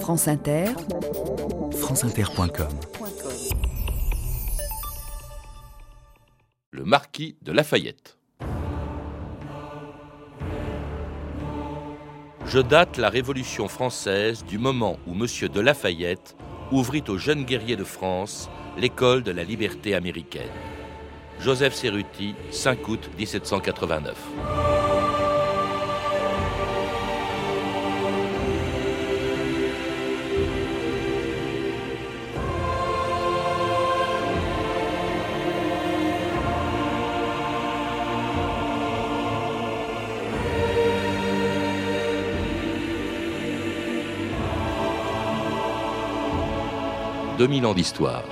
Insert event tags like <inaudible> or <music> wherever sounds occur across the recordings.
France Inter, franceinter.com Le marquis de Lafayette. Je date la Révolution française du moment où M. de Lafayette ouvrit aux jeunes guerriers de France l'école de la liberté américaine. Joseph Cerruti, 5 août 1789. 2000 ans d'histoire.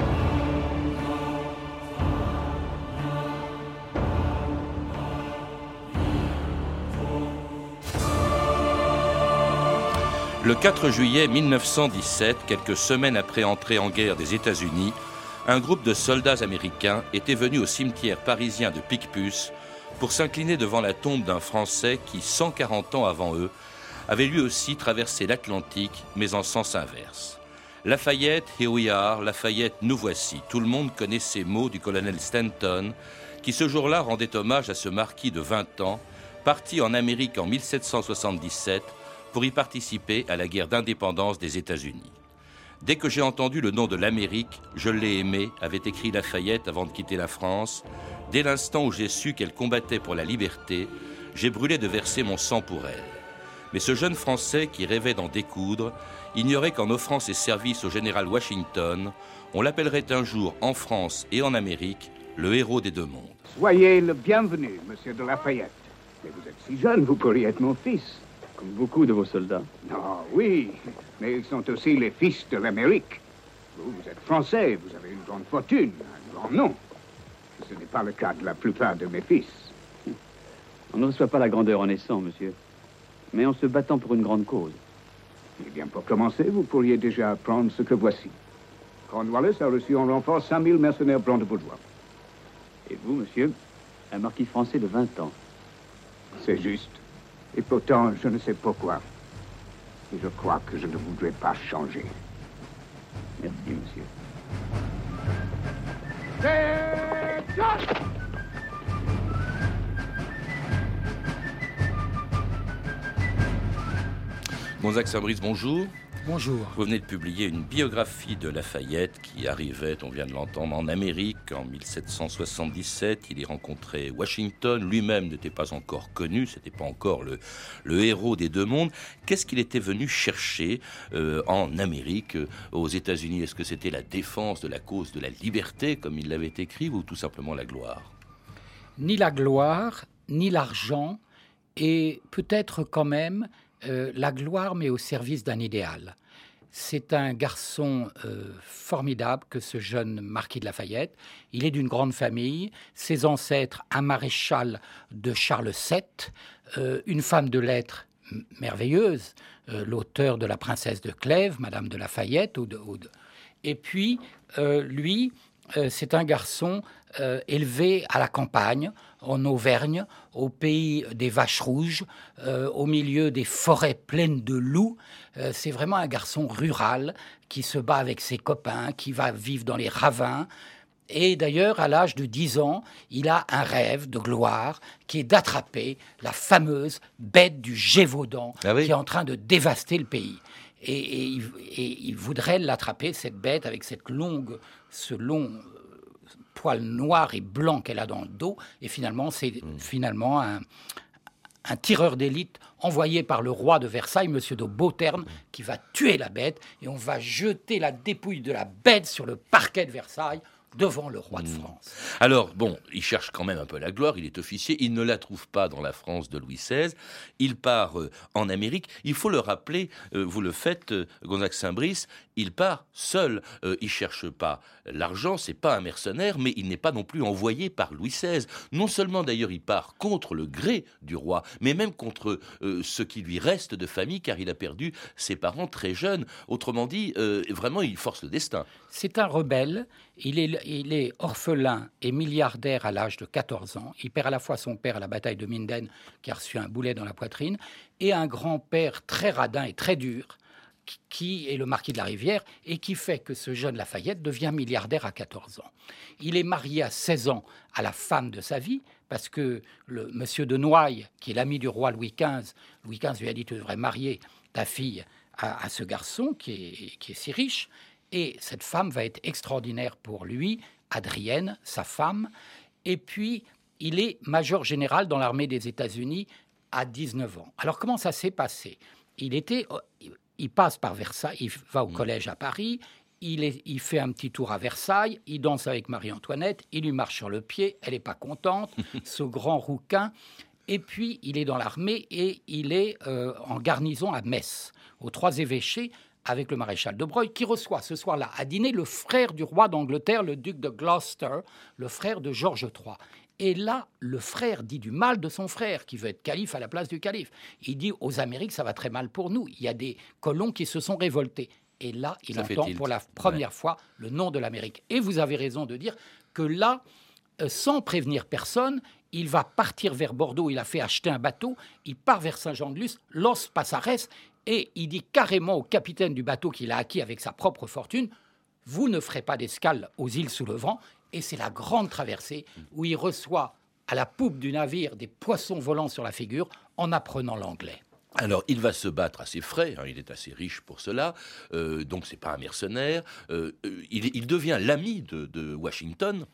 Le 4 juillet 1917, quelques semaines après entrée en guerre des États-Unis, un groupe de soldats américains était venu au cimetière parisien de Picpus pour s'incliner devant la tombe d'un Français qui, 140 ans avant eux, avait lui aussi traversé l'Atlantique, mais en sens inverse. Lafayette, here we are, Lafayette, nous voici. Tout le monde connaît ces mots du colonel Stanton, qui ce jour-là rendait hommage à ce marquis de 20 ans, parti en Amérique en 1777 pour y participer à la guerre d'indépendance des États-Unis. Dès que j'ai entendu le nom de l'Amérique, je l'ai aimé, avait écrit Lafayette avant de quitter la France. Dès l'instant où j'ai su qu'elle combattait pour la liberté, j'ai brûlé de verser mon sang pour elle. Mais ce jeune Français qui rêvait d'en découdre ignorait qu'en offrant ses services au général Washington, on l'appellerait un jour en France et en Amérique le héros des deux mondes. Soyez le bienvenu, monsieur de Lafayette. Mais vous êtes si jeune, vous pourriez être mon fils. Comme beaucoup de vos soldats. Non, oui, mais ils sont aussi les fils de l'Amérique. Vous, vous êtes français, vous avez une grande fortune, un grand nom. Ce n'est pas le cas de la plupart de mes fils. On ne reçoit pas la grandeur en naissant, monsieur mais en se battant pour une grande cause. Eh bien, pour commencer, vous pourriez déjà apprendre ce que voici. Cornwallis a reçu en renfort 5000 mercenaires blancs de bourgeois. Et vous, monsieur, un marquis français de 20 ans. C'est juste. Et pourtant, je ne sais pourquoi. Et je crois que je ne voudrais pas changer. Merci, monsieur. Gonzague bonjour. Bonjour. Vous venez de publier une biographie de Lafayette qui arrivait, on vient de l'entendre, en Amérique en 1777. Il y rencontrait Washington. Lui-même n'était pas encore connu, c'était pas encore le, le, héros des deux mondes. Qu'est-ce qu'il était venu chercher euh, en Amérique, euh, aux États-Unis? Est-ce que c'était la défense de la cause de la liberté, comme il l'avait écrit, ou tout simplement la gloire? Ni la gloire, ni l'argent, et peut-être quand même euh, la gloire, mais au service d'un idéal. C'est un garçon euh, formidable que ce jeune marquis de Lafayette. Il est d'une grande famille. Ses ancêtres, un maréchal de Charles VII, euh, une femme de lettres merveilleuse, l'auteur de La princesse de Clèves, Madame de Lafayette. Et puis, lui, c'est un garçon élevé à la campagne, en Auvergne, au pays des vaches rouges, euh, au milieu des forêts pleines de loups. Euh, c'est vraiment un garçon rural qui se bat avec ses copains, qui va vivre dans les ravins. Et d'ailleurs, à l'âge de 10 ans, il a un rêve de gloire qui est d'attraper la fameuse bête du Gévaudan ah qui est en train de dévaster le pays. Et, il voudrait l'attraper, cette bête, avec cette longue, ce long poil noir et blanc qu'elle a dans le dos. Et finalement, c'est hmm. finalement un, un tireur d'élite envoyé par le roi de Versailles, Monsieur de Beauterne, qui va tuer la bête. Et on va jeter la dépouille de la bête sur le parquet de Versailles devant le roi de hmm. France. Alors, bon, il cherche quand même un peu la gloire, il est officier, il ne la trouve pas dans la France de Louis XVI, il part euh, en Amérique, il faut le rappeler, euh, vous le faites, euh, Gonzague Saint-Brice, il part seul, il cherche pas l'argent, c'est pas un mercenaire, mais il n'est pas non plus envoyé par Louis XVI. Non seulement d'ailleurs il part contre le gré du roi, mais même contre ce qui lui reste de famille, car il a perdu ses parents très jeunes. Autrement dit, vraiment, il force le destin. C'est un rebelle, il est orphelin et milliardaire à l'âge de 14 ans. Il perd à la fois son père à la bataille de Minden, qui a reçu un boulet dans la poitrine, et un grand-père très radin et très dur, qui est le marquis de la Rivière et qui fait que ce jeune Lafayette devient milliardaire à 14 ans. Il est marié à 16 ans à la femme de sa vie, parce que le monsieur de Noailles, qui est l'ami du roi Louis XV, Louis XV lui a dit tu devrais marier ta fille à, ce garçon qui est si riche, et cette femme va être extraordinaire pour lui, Adrienne, sa femme, et puis il est major général dans l'armée des États-Unis à 19 ans. Alors comment ça s'est passé? Il était il passe par Versailles, il va au mm. collège à Paris, il, fait un petit tour à Versailles, il danse avec Marie-Antoinette, il lui marche sur le pied, elle n'est pas contente, <laughs> ce grand rouquin. Et puis, il est dans l'armée et il est euh, en garnison à Metz, aux Trois Évêchés, avec le maréchal de Broglie, qui reçoit ce soir-là à dîner le frère du roi d'Angleterre, le duc de Gloucester, le frère de George III. Et là, le frère dit du mal de son frère, qui veut être calife à la place du calife. Il dit aux Amériques, ça va très mal pour nous. Il y a des colons qui se sont révoltés. Et là, il entend pour la première fois le nom de l'Amérique. Et vous avez raison de dire que là, euh, sans prévenir personne, il va partir vers Bordeaux. Il a fait acheter un bateau. Il part vers Saint-Jean-de-Luz. Los Passares. Et il dit carrément au capitaine du bateau qu'il a acquis avec sa propre fortune Vous ne ferez pas d'escale aux îles sous le vent et c'est la grande traversée où il reçoit à la poupe du navire des poissons volants sur la figure en apprenant l'anglais. Alors, il va se battre assez frais, hein, il est assez riche pour cela, euh, donc c'est pas un mercenaire. Euh, euh, il, devient l'ami de Washington,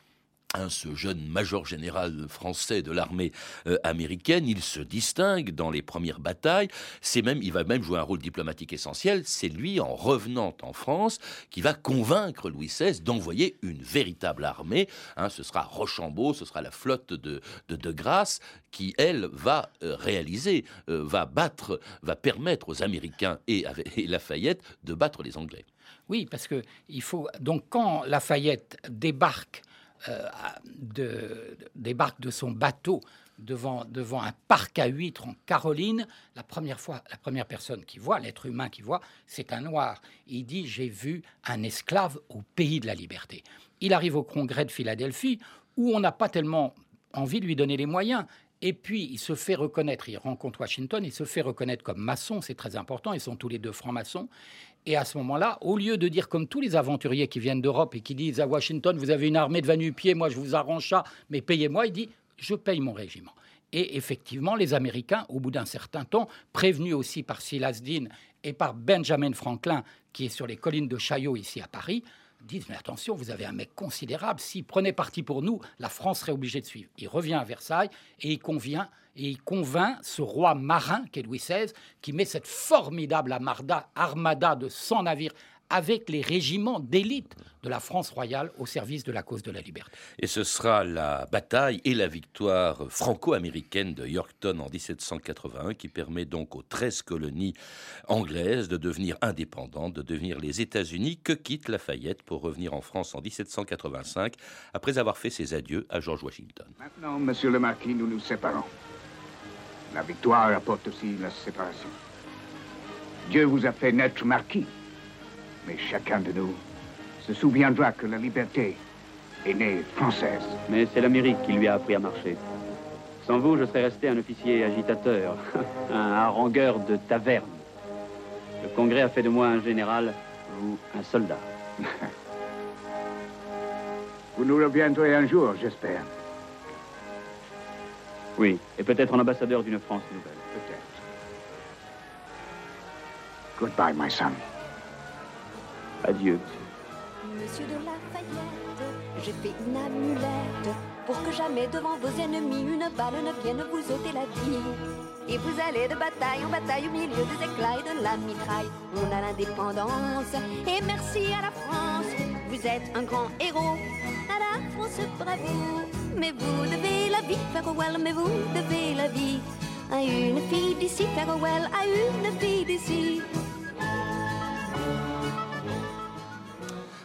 ce jeune major général français de l'armée euh, américaine, il se distingue dans les premières batailles. C'est même, il va même jouer un rôle diplomatique essentiel. C'est lui, en revenant en France, qui va convaincre Louis XVI d'envoyer une véritable armée. Hein, ce sera Rochambeau, ce sera la flotte de, de, Grasse qui, elle, va euh, réaliser, euh, va battre, va permettre aux Américains et, et Lafayette de battre les Anglais. Oui, parce que il faut donc quand Lafayette débarque de, débarque de son bateau devant, devant un parc à huîtres en Caroline, la première fois, la première personne qui voit, l'être humain qui voit, c'est un noir. Il dit J'ai vu un esclave au pays de la liberté. Il arrive au congrès de Philadelphie où on n'a pas tellement envie de lui donner les moyens. Et puis, il se fait reconnaître, il rencontre Washington, il se fait reconnaître comme maçon, c'est très important, ils sont tous les deux francs-maçons. Et à ce moment-là, au lieu de dire comme tous les aventuriers qui viennent d'Europe et qui disent à Washington, vous avez une armée de va-nu-pieds, moi je vous arrange ça, mais payez-moi, il dit, je paye mon régiment. Et effectivement, les Américains, au bout d'un certain temps, prévenus aussi par Silas Dean et par Benjamin Franklin, qui est sur les collines de Chaillot ici à Paris, disent Mais attention, vous avez un mec considérable. S'il prenait parti pour nous, la France serait obligée de suivre. Il revient à Versailles et il convient et il convainc ce roi marin qu'est Louis XVI, qui met cette formidable armada de 100 navires avec les régiments d'élite de la France royale au service de la cause de la liberté. Et ce sera la bataille et la victoire franco-américaine de Yorktown en 1781 qui permet donc aux 13 colonies anglaises de devenir indépendantes, de devenir les États-Unis que quitte Lafayette pour revenir en France en 1785 après avoir fait ses adieux à George Washington. Maintenant, monsieur le marquis, nous nous séparons. La victoire apporte aussi la séparation. Dieu vous a fait naître marquis. Mais chacun de nous se souviendra que la liberté est née française. Mais c'est l'Amérique qui lui a appris à marcher. Sans vous, je serais resté un officier agitateur, <laughs> un harangueur de taverne. Le Congrès a fait de moi un général, vous un soldat. <laughs> vous nous reviendrez un jour, j'espère. Oui, et peut-être en ambassadeur d'une France nouvelle. Peut-être. Goodbye, my son. Adieu, monsieur. Monsieur de Lafayette, j'ai fait une amulette pour que jamais devant vos ennemis une balle ne vienne vous ôter la vie. Et vous allez de bataille en bataille au milieu des éclats et de la mitraille. On a l'indépendance et merci à la France. Vous êtes un grand héros, à la France bravo. Mais vous devez la vie, farewell, mais vous devez la vie à une fille d'ici, farewell, à une fille d'ici.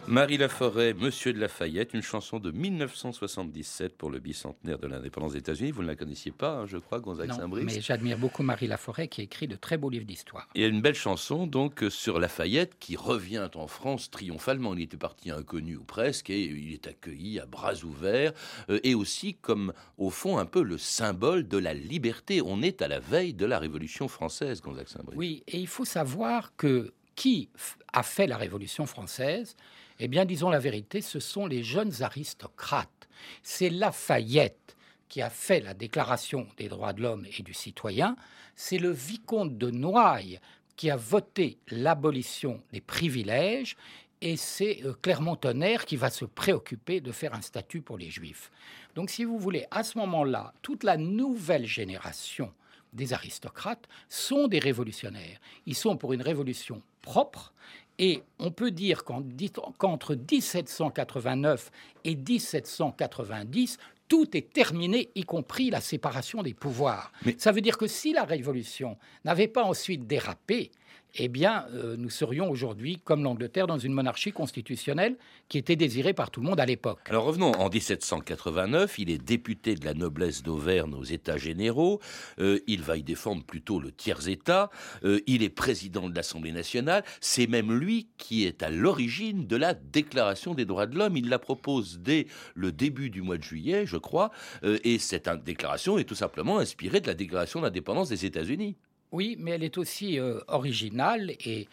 Marie Laforêt, Monsieur de Lafayette, une chanson de 1977 pour le bicentenaire de l'indépendance des États-Unis. Vous ne la connaissiez pas, hein, je crois, Gonzague Saint-Brice Mais j'admire beaucoup Marie Laforêt qui écrit de très beaux livres d'histoire. Il y a une belle chanson donc sur Lafayette qui revient en France triomphalement. Il était parti inconnu ou presque et il est accueilli à bras ouverts euh, et aussi comme au fond un peu le symbole de la liberté. On est à la veille de la Révolution française, Gonzague Saint-Brice. Oui, et il faut savoir que qui a fait la Révolution française Eh bien, disons la vérité, ce sont les jeunes aristocrates. C'est Lafayette qui a fait la Déclaration des droits de l'homme et du citoyen. C'est le vicomte de Noailles qui a voté l'abolition des privilèges et c'est euh, Clermont-Tonnerre qui va se préoccuper de faire un statut pour les Juifs. Donc, si vous voulez, à ce moment-là, toute la nouvelle génération des aristocrates sont des révolutionnaires. Ils sont pour une révolution propre. Et on peut dire qu'entre 1789 et 1790, tout est terminé, y compris la séparation des pouvoirs. Mais... Ça veut dire que si la Révolution n'avait pas ensuite dérapé, eh bien, euh, nous serions aujourd'hui, comme l'Angleterre, dans une monarchie constitutionnelle qui était désirée par tout le monde à l'époque. Alors revenons, en 1789, il est député de la noblesse d'Auvergne aux États généraux, euh, il va y défendre plutôt le tiers-État, euh, il est président de l'Assemblée nationale, c'est même lui qui est à l'origine de la Déclaration des droits de l'homme, il la propose dès le début du mois de juillet, je crois, et cette déclaration est tout simplement inspirée de la Déclaration d'indépendance des États-Unis. Oui, mais elle est aussi euh, originale et,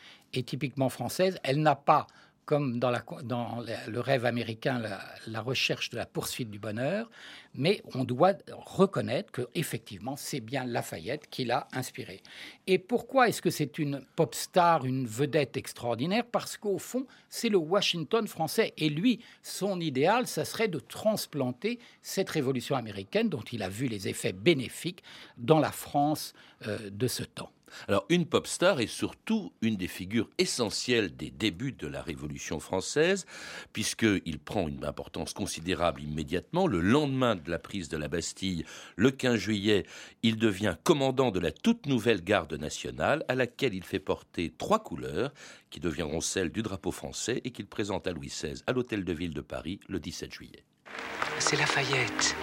typiquement française. Elle n'a pas comme dans, le rêve américain, la, recherche de la poursuite du bonheur, mais on doit reconnaître que effectivement, c'est bien Lafayette qui l'a inspiré. Et pourquoi est-ce que c'est une pop star, une vedette extraordinaire? Parce qu'au fond, c'est le Washington français. Et lui, son idéal, ça serait de transplanter cette révolution américaine dont il a vu les effets bénéfiques dans la France euh, de ce temps. Alors, une pop star est surtout une des figures essentielles des débuts de la Révolution française, puisqu'il prend une importance considérable immédiatement. Le lendemain de la prise de la Bastille, le 15 juillet, il devient commandant de la toute nouvelle garde nationale, à laquelle il fait porter trois couleurs, qui deviendront celles du drapeau français et qu'il présente à Louis XVI à l'Hôtel de Ville de Paris le 17 juillet. C'est Lafayette.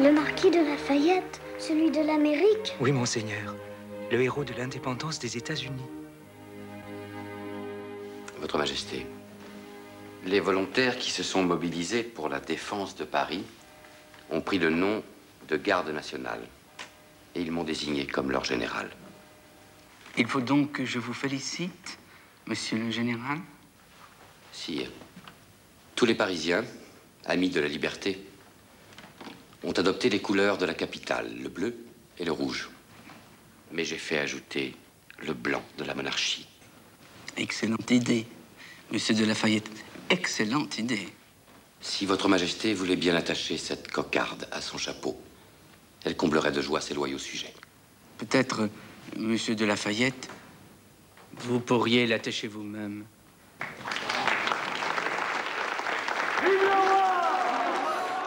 Le marquis de Lafayette, celui de l'Amérique? Oui, monseigneur le héros de l'indépendance des États-Unis. Votre Majesté, les volontaires qui se sont mobilisés pour la défense de Paris ont pris le nom de garde nationale et ils m'ont désigné comme leur général. Il faut donc que je vous félicite, monsieur le général Sire, tous les Parisiens, amis de la liberté, ont adopté les couleurs de la capitale, le bleu et le rouge mais j'ai fait ajouter le blanc de la monarchie. Excellente idée, monsieur de Lafayette. Excellente idée. Si votre majesté voulait bien attacher cette cocarde à son chapeau, elle comblerait de joie ses loyaux sujets. Peut-être, monsieur de Lafayette, vous pourriez l'attacher vous-même.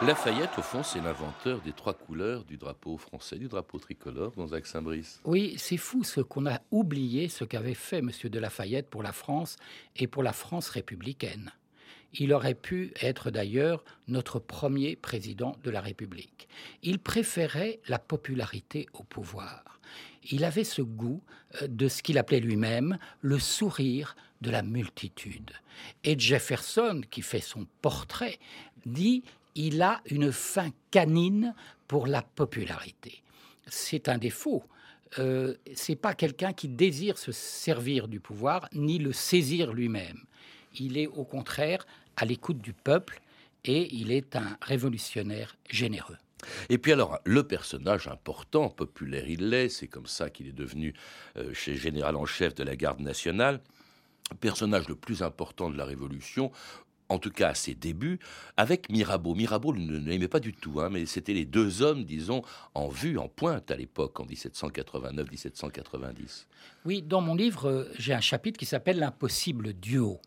Lafayette, au fond, c'est l'inventeur des trois couleurs du drapeau français, du drapeau tricolore, dans Saint-Brice. Oui, c'est fou ce qu'on a oublié, ce qu'avait fait M. de Lafayette pour la France et pour la France républicaine. Il aurait pu être d'ailleurs notre premier président de la République. Il préférait la popularité au pouvoir. Il avait ce goût euh, de ce qu'il appelait lui-même le sourire de la multitude. Et Jefferson, qui fait son portrait, dit il a une fin canine pour la popularité. C'est un défaut. Euh, c'est pas quelqu'un qui désire se servir du pouvoir ni le saisir lui-même. Il est au contraire à l'écoute du peuple et il est un révolutionnaire généreux. Et puis alors, le personnage important, populaire il l'est, c'est comme ça qu'il est devenu euh, chez général en chef de la garde nationale, personnage le plus important de la Révolution, en tout cas à ses débuts, avec Mirabeau. Mirabeau ne l'aimait pas du tout, hein, mais c'était les deux hommes, disons, en vue, en pointe à l'époque, en 1789-1790. Oui, dans mon livre, euh, j'ai un chapitre qui s'appelle L'impossible duo.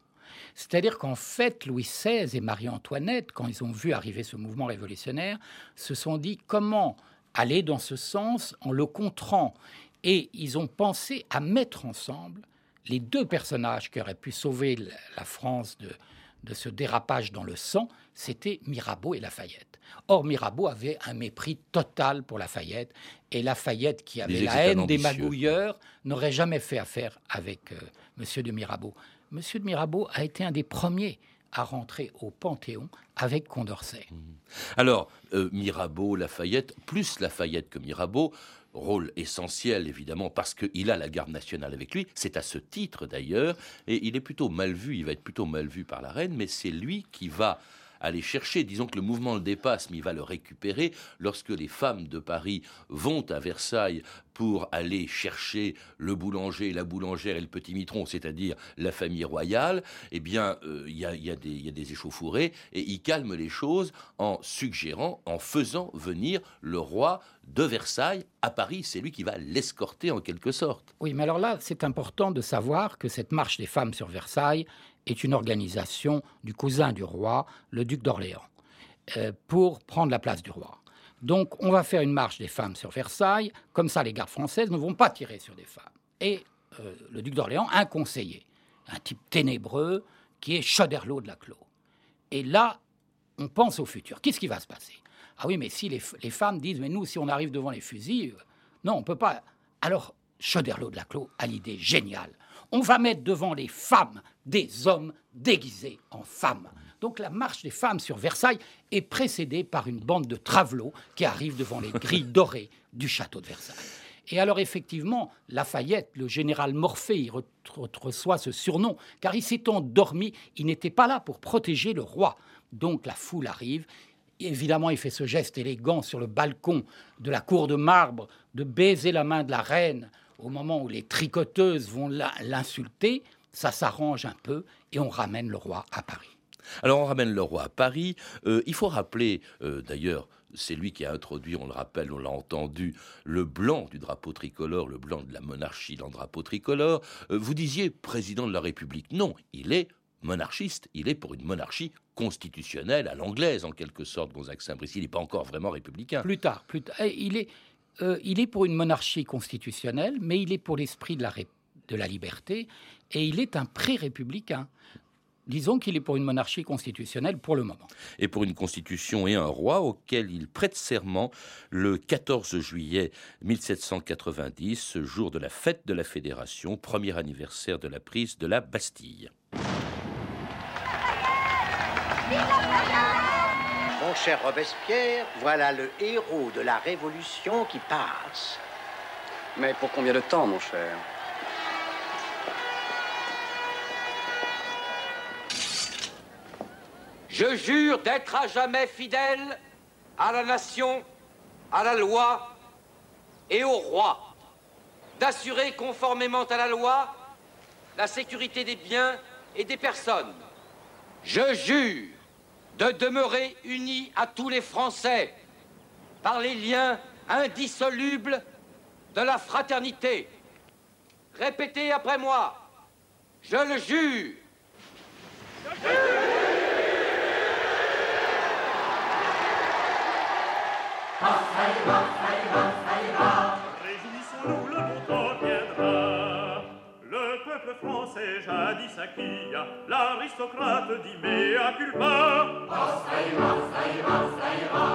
C'est-à-dire qu'en fait, Louis XVI et Marie-Antoinette, quand ils ont vu arriver ce mouvement révolutionnaire, se sont dit comment aller dans ce sens en le contrant. Et ils ont pensé à mettre ensemble les deux personnages qui auraient pu sauver la France de, de ce dérapage dans le sang, c'était Mirabeau et Lafayette. Or, Mirabeau avait un mépris total pour Lafayette, et Lafayette, qui avait la haine des magouilleurs, n'aurait jamais fait affaire avec M. Euh, Monsieur de Mirabeau. Monsieur de Mirabeau a été un des premiers à rentrer au Panthéon avec Condorcet. Mmh. Alors, euh, Mirabeau, Lafayette, plus Lafayette que Mirabeau, rôle essentiel évidemment parce qu'il a la garde nationale avec lui. C'est à ce titre d'ailleurs, et il est plutôt mal vu, il va être plutôt mal vu par la reine, mais c'est lui qui va aller chercher. Disons que le mouvement le dépasse, mais il va le récupérer lorsque les femmes de Paris vont à Versailles pour aller chercher le boulanger, la boulangère et le petit mitron, c'est-à-dire la famille royale, eh bien, euh, il y, a, des échauffourées et il calme les choses en suggérant, en faisant venir le roi de Versailles à Paris. C'est lui qui va l'escorter en quelque sorte. Oui, mais alors là, c'est important de savoir que cette marche des femmes sur Versailles est une organisation du cousin du roi, le duc d'Orléans, euh, pour prendre la place du roi. Donc on va faire une marche des femmes sur Versailles, comme ça les gardes françaises ne vont pas tirer sur des femmes. Et euh, le duc d'Orléans a un conseiller, un type ténébreux, qui est Choderlos de la Clos. Et là, on pense au futur. Qu'est-ce qui va se passer? Ah oui, mais si les, femmes disent, mais nous, si on arrive devant les fusils, non, on peut pas. Alors, Choderlos de la Clos a l'idée géniale. On va mettre devant les femmes des hommes déguisés en femmes. Donc la marche des femmes sur Versailles est précédée par une bande de travelots qui arrivent devant les grilles <laughs> dorées du château de Versailles. Et alors effectivement, Lafayette, le général Morphée, il reçoit ce surnom, car il s'est endormi, il n'était pas là pour protéger le roi. Donc la foule arrive, évidemment il fait ce geste élégant sur le balcon de la cour de marbre, de baiser la main de la reine au moment où les tricoteuses vont l'insulter, ça s'arrange un peu et on ramène le roi à Paris. Alors on ramène le roi à Paris. Euh, il faut rappeler, euh, d'ailleurs, c'est lui qui a introduit, on le rappelle, on l'a entendu, le blanc du drapeau tricolore, le blanc de la monarchie dans le drapeau tricolore. Euh, vous disiez président de la République. Non, il est monarchiste, il est pour une monarchie constitutionnelle à l'anglaise, en quelque sorte, Gonzague Saint-Brice. Il n'est pas encore vraiment républicain. Plus tard, plus tard. Eh, il est, il est pour une monarchie constitutionnelle, mais il est pour l'esprit de la, de la liberté, et il est un pré-républicain. Disons qu'il est pour une monarchie constitutionnelle pour le moment. Et pour une constitution et un roi auquel il prête serment le 14 juillet 1790, jour de la fête de la Fédération, premier anniversaire de la prise de la Bastille. Cher Robespierre, voilà le héros de la Révolution qui passe. Mais pour combien de temps, mon cher? Je jure d'être à jamais fidèle à la nation, à la loi et au roi, d'assurer conformément à la loi la sécurité des biens et des personnes. Je jure de demeurer uni à tous les Français par les liens indissolubles de la fraternité. Répétez après moi. Je le jure. Je jure français jadis acquis, l'aristocrate dit mea culpa. Ça ira, ça ira, ça ira.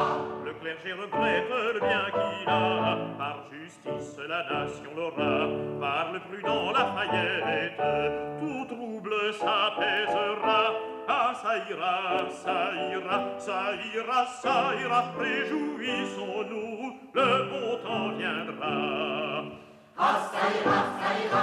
Le clergé regrette le bien qu'il a. Par justice, la nation l'aura. Par le prudent Lafayette, tout trouble s'apaisera. Ah, ça ira, ça ira, ça ira, ça ira, réjouissons-nous, le bon temps viendra.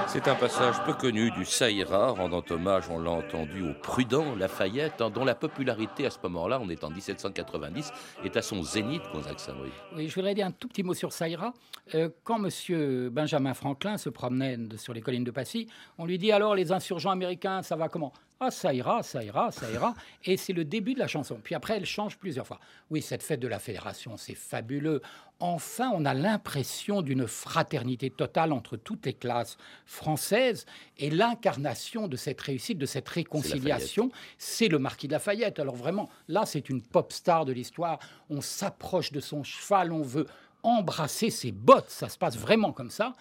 C'est un passage peu connu du Saïra, rendant hommage, on l'a entendu, au prudent Lafayette, dont la popularité à ce moment-là, on est en 1790, est à son zénith, Gonzague saint Oui, je voudrais dire un tout petit mot sur Saïra. Euh, quand M. Benjamin Franklin se promenait sur les collines de Passy, on lui dit alors les insurgents américains, ça va comment? Ah, ça ira, ça ira, ça ira. Et c'est le début de la chanson. Puis après, elle change plusieurs fois. Oui, cette fête de la Fédération, c'est fabuleux. Enfin, on a l'impression d'une fraternité totale entre toutes les classes françaises. Et l'incarnation de cette réussite, de cette réconciliation, c'est le marquis de Lafayette. Alors vraiment, là, c'est une pop star de l'histoire. On s'approche de son cheval, on veut embrasser ses bottes. Ça se passe vraiment comme ça.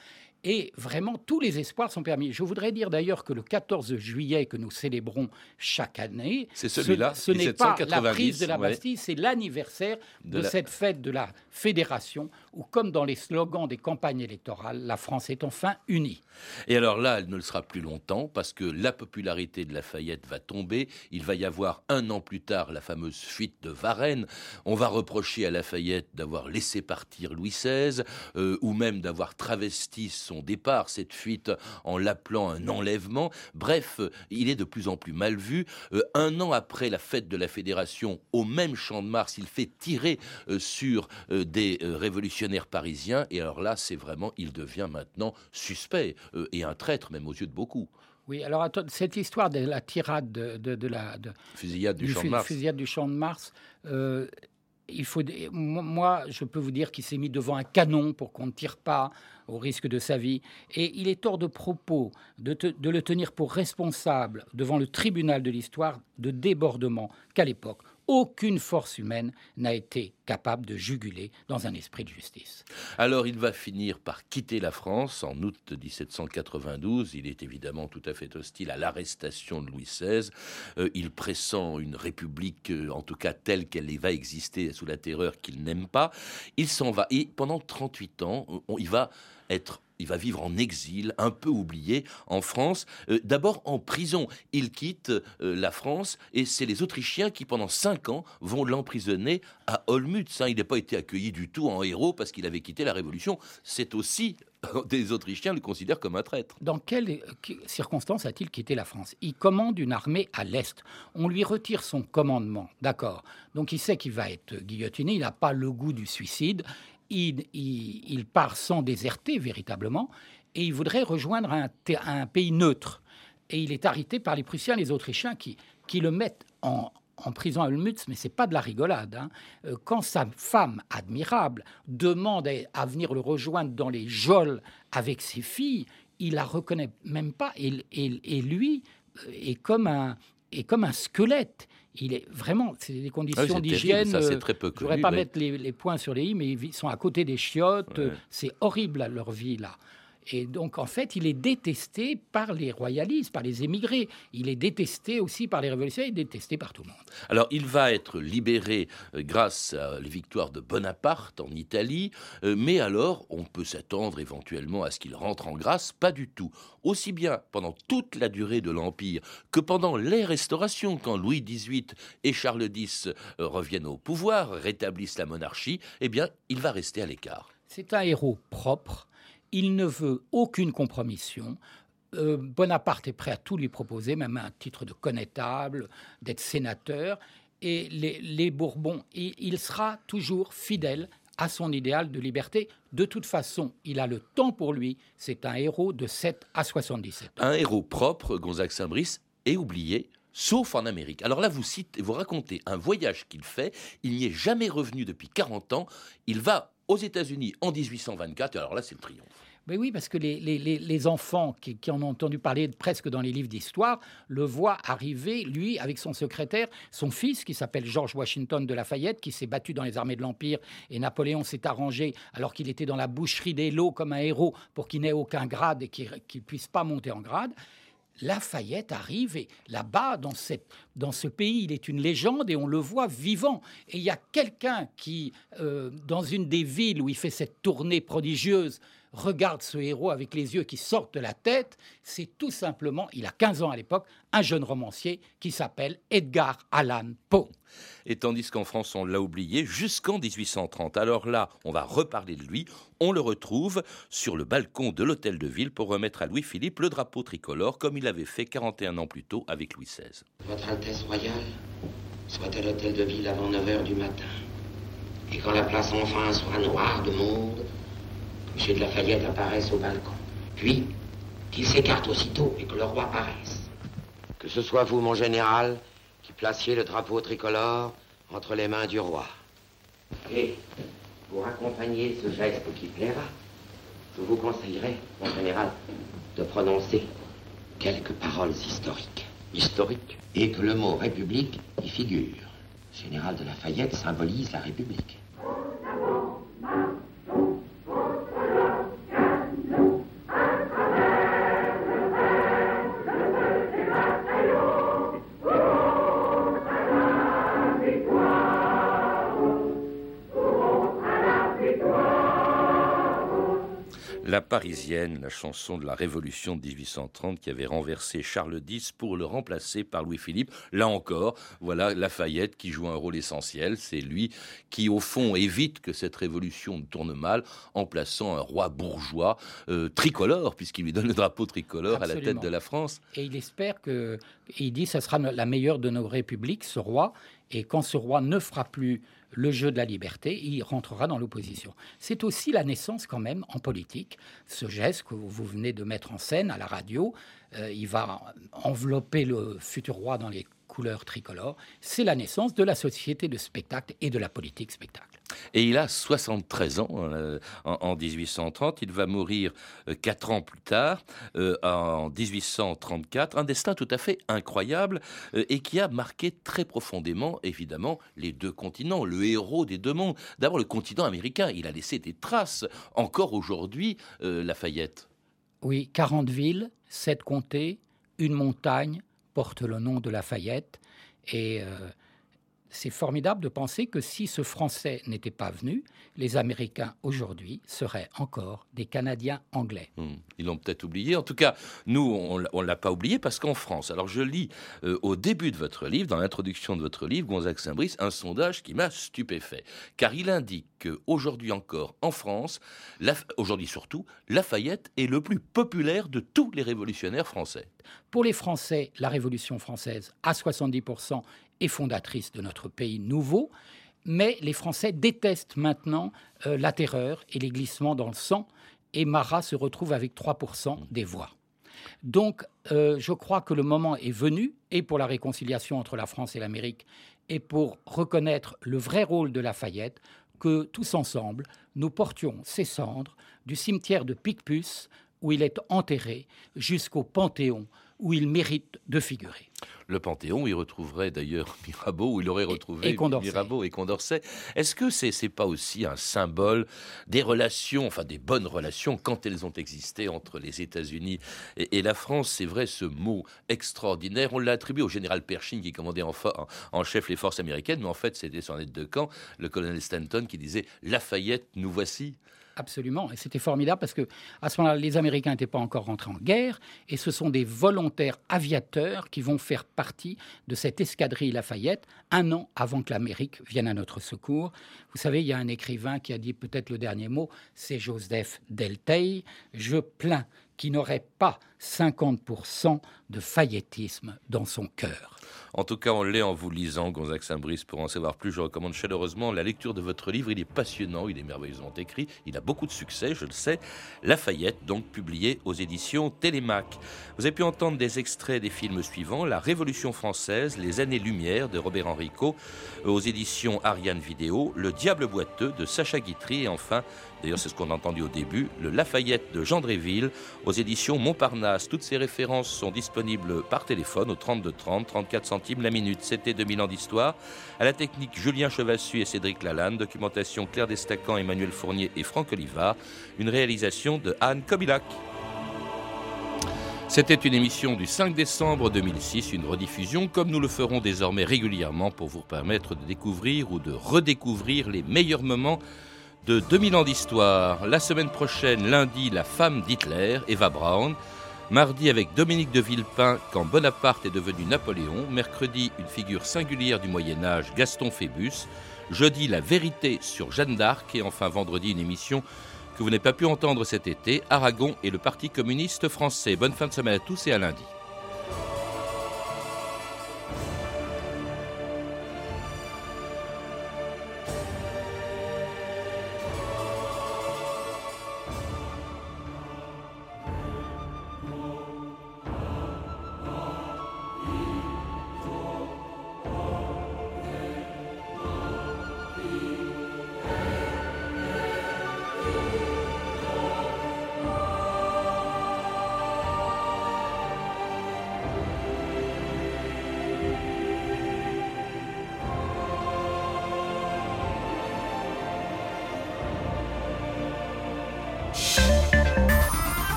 Et vraiment, tous les espoirs sont permis. Je voudrais dire d'ailleurs que le 14 juillet que nous célébrons chaque année, C'est celui-là, ce, ce n'est pas la 1790, prise de la ouais. Bastille, c'est l'anniversaire de, De la- cette fête de la Fédération, où comme dans les slogans des campagnes électorales, la France est enfin unie. Et alors là, elle ne le sera plus longtemps parce que la popularité de Lafayette va tomber. Il va y avoir un an plus tard la fameuse fuite de Varennes. On va reprocher à Lafayette d'avoir laissé partir Louis XVI euh, ou même d'avoir travesti son départ, cette fuite, en l'appelant un enlèvement. Bref, il est de plus en plus mal vu. Euh, un an après la fête de la Fédération, au même champ de Mars, il fait tirer euh, sur euh, des révolutionnaires parisiens. Et alors là, c'est vraiment, il devient maintenant suspect et un traître même aux yeux de beaucoup. Oui, alors attends, cette histoire de la tirade de, de- de la de- Fusillade du, champ de Mars. fusillade du champ de Mars, il faut, mo- moi, je peux vous dire qu'il s'est mis devant un canon pour qu'on ne tire pas au risque de sa vie. Et il est hors de propos de le tenir pour responsable devant le tribunal de l'histoire de débordement qu'à l'époque, aucune force humaine n'a été capable de juguler dans un esprit de justice. Alors il va finir par quitter la France en août 1792. Il est évidemment tout à fait hostile à l'arrestation de Louis XVI. Euh, il pressent une république, euh, en tout cas telle qu'elle va exister sous la terreur qu'il n'aime pas. Il s'en va et pendant 38 ans, on- il va être il va vivre en exil, un peu oublié, en France. Euh, D'abord en prison. Il quitte euh, la France et c'est les Autrichiens qui, pendant cinq ans, vont l'emprisonner à Olmütz. hein. Il n'a pas été accueilli du tout en héros parce qu'il avait quitté la Révolution. C'est aussi des Autrichiens le considèrent comme un traître. Dans quelles euh, circonstances a-t-il quitté la France? Il commande une armée à l'Est. On lui retire son commandement, d'accord. Donc il sait qu'il va être guillotiné, il n'a pas le goût du suicide. Il, part sans déserter véritablement et il voudrait rejoindre un, pays neutre. Et il est arrêté par les Prussiens les Autrichiens qui, qui le mettent en, prison à Olmütz, mais c'est pas de la rigolade. hein. Euh, Quand sa femme admirable demande à, venir le rejoindre dans les geôles avec ses filles, il la reconnaît même pas. Et, et- et lui euh, est comme un est comme un squelette. Il est vraiment, c'est des Ah oui, conditions terrible, d'hygiène. ça, c'est euh, très peu Je voudrais pas mettre les, les points sur les i, mais ils sont à côté des chiottes. Ouais. C'est horrible leur vie là. Et donc, en fait, il est détesté par les royalistes, par les émigrés. Il est détesté aussi par les révolutionnaires, il est détesté par tout le monde. Alors, il va être libéré euh, grâce à la victoire de Bonaparte en Italie, euh, mais alors, on peut s'attendre éventuellement à ce qu'il rentre en grâce Pas du tout. Aussi bien pendant toute la durée de l'Empire que pendant les restaurations, quand Louis XVIII et Charles X euh, reviennent au pouvoir, rétablissent la monarchie, eh bien, il va rester à l'écart. C'est un héros propre. Il ne veut aucune compromission. Euh, Bonaparte est prêt à tout lui proposer, même un titre de connétable, d'être sénateur. Et les, Bourbons, il, sera toujours fidèle à son idéal de liberté. De toute façon, il a le temps pour lui. C'est un héros de 7 à 77 ans. Un héros propre, Gonzague Saint-Brice, est oublié, sauf en Amérique. Alors là, vous, citez, vous racontez un voyage qu'il fait. Il n'y est jamais revenu depuis 40 ans. Il va aux États-Unis en 1824. Alors là, c'est le triomphe. Mais oui, parce que les, les- les- enfants qui, qui en ont entendu parler presque dans les livres d'histoire le voient arriver, lui, avec son secrétaire, son fils, qui s'appelle George Washington de Lafayette, qui s'est battu dans les armées de l'Empire, et Napoléon s'est arrangé, alors qu'il était dans la boucherie des lots comme un héros, pour qu'il n'ait aucun grade et qu'il ne puisse pas monter en grade. Lafayette arrive et là-bas, dans, ce pays, il est une légende et on le voit vivant. Et il y a quelqu'un qui, euh, dans une des villes où il fait cette tournée prodigieuse, regarde ce héros avec les yeux qui sortent de la tête. C'est tout simplement, il a 15 ans à l'époque, un jeune romancier qui s'appelle Edgar Allan Poe. Et tandis qu'en France, on l'a oublié jusqu'en 1830. Alors là, on va reparler de lui. On le retrouve sur le balcon de l'hôtel de ville pour remettre à Louis-Philippe le drapeau tricolore, comme il avait fait 41 ans plus tôt avec Louis XVI. Votre Altesse Royale soit à l'hôtel de ville avant 9 heures du matin. Et quand la place enfin soit noire de monde, M. de Lafayette apparaisse au balcon. Puis, qu'il s'écarte aussitôt et que le roi paraisse. Que ce soit vous, mon général, qui placiez le drapeau tricolore entre les mains du roi. Et, pour accompagner ce geste qui plaira, je vous conseillerais, mon général, de prononcer quelques paroles historiques. Historiques Et que le mot République y figure. Général de Lafayette symbolise la République. La Parisienne, la chanson de la Révolution de 1830 qui avait renversé Charles X pour le remplacer par Louis-Philippe. Là encore, voilà Lafayette qui joue un rôle essentiel. C'est lui qui, au fond, évite que cette révolution ne tourne mal en plaçant un roi bourgeois euh, tricolore, puisqu'il lui donne le drapeau tricolore à la tête de la France. Et il espère que, il dit, ce sera la meilleure de nos républiques, ce roi. Et quand ce roi ne fera plus le jeu de la liberté, il rentrera dans l'opposition. C'est aussi la naissance quand même en politique. Ce geste que vous venez de mettre en scène à la radio, euh, il va envelopper le futur roi dans les couleurs tricolores. C'est la naissance de la société de spectacle et de la politique spectacle. Et il a 73 ans euh, en, 1830. Il va mourir euh, quatre ans plus tard, euh, en 1834. Un destin tout à fait incroyable et qui a marqué très profondément, évidemment, les deux continents, le héros des deux mondes. D'abord, le continent américain. Il a laissé des traces. Encore aujourd'hui, Lafayette. Oui, 40 villes, 7 comtés, une montagne portent le nom de Lafayette. Et c'est formidable de penser que si ce Français n'était pas venu, les Américains aujourd'hui seraient encore des Canadiens anglais. Hmm. Ils l'ont peut-être oublié. En tout cas, nous, on ne l'a pas oublié parce qu'en France, alors je lis euh, au début de votre livre, dans l'introduction de votre livre, Gonzague Saint-Brice, un sondage qui m'a stupéfait. Car il indique qu'aujourd'hui encore, en France, aujourd'hui surtout, Lafayette est le plus populaire de tous les révolutionnaires français. Pour les Français, la Révolution française, à 70%, et fondatrice de notre pays nouveau. Mais les Français détestent maintenant euh, la terreur et les glissements dans le sang. Et Marat se retrouve avec 3% des voix. Donc, euh, je crois que le moment est venu, et pour la réconciliation entre la France et l'Amérique, et pour reconnaître le vrai rôle de Lafayette, que tous ensemble, nous portions ses cendres du cimetière de Picpus, où il est enterré, jusqu'au Panthéon, où il mérite de figurer le Panthéon. Il retrouverait d'ailleurs <laughs> Mirabeau, où il aurait retrouvé Mirabeau et Condorcet. Est-ce que c'est n'est pas aussi un symbole des relations, enfin des bonnes relations, quand elles ont existé entre les États-Unis et, la France? C'est vrai, ce mot extraordinaire. On l'a attribué au général Pershing qui commandait en, en chef les forces américaines, mais en fait, c'était son aide de camp, le colonel Stanton, qui disait Lafayette, nous voici. Absolument. Et c'était formidable parce que à ce moment-là, les Américains n'étaient pas encore rentrés en guerre et ce sont des volontaires aviateurs qui vont faire partie de cette escadrille Lafayette un an avant que l'Amérique vienne à notre secours. Vous savez, il y a un écrivain qui a dit peut-être le dernier mot, c'est Joseph Delteil. Je plains qui n'aurait pas 50% de fayettisme dans son cœur. En tout cas, on l'est en vous lisant, Gonzague Saint-Brice. Pour en savoir plus, je recommande chaleureusement la lecture de votre livre. Il est passionnant, il est merveilleusement écrit, il a beaucoup de succès, je le sais. Lafayette, donc publié aux éditions Télémac. Vous avez pu entendre des extraits des films suivants La Révolution française, Les années-lumière de Robert Enrico, aux éditions Ariane Vidéo, Le Diable boiteux de Sacha Guitry, et enfin, d'ailleurs c'est ce qu'on a entendu au début, Le Lafayette de Jean Dréville, aux éditions Montparnasse. Toutes ces références sont disponibles par téléphone au 32 30, 34 centimes la minute. C'était 2000 ans d'histoire. À la technique, Julien Chevassu et Cédric Lalanne. Documentation Claire Destacan, Emmanuel Fournier et Franck Olivard. Une réalisation de Anne Kobilac. C'était une émission du 5 décembre 2006, une rediffusion comme nous le ferons désormais régulièrement pour vous permettre de découvrir ou de redécouvrir les meilleurs moments de 2000 ans d'histoire. La semaine prochaine, lundi, la femme d'Hitler, Eva Braun. Mardi avec Dominique de Villepin quand Bonaparte est devenu Napoléon. Mercredi une figure singulière du Moyen Âge, Gaston Phébus. Jeudi la vérité sur Jeanne d'Arc et enfin vendredi une émission que vous n'avez pas pu entendre cet été, Aragon et le Parti communiste français. Bonne fin de semaine à tous et à lundi.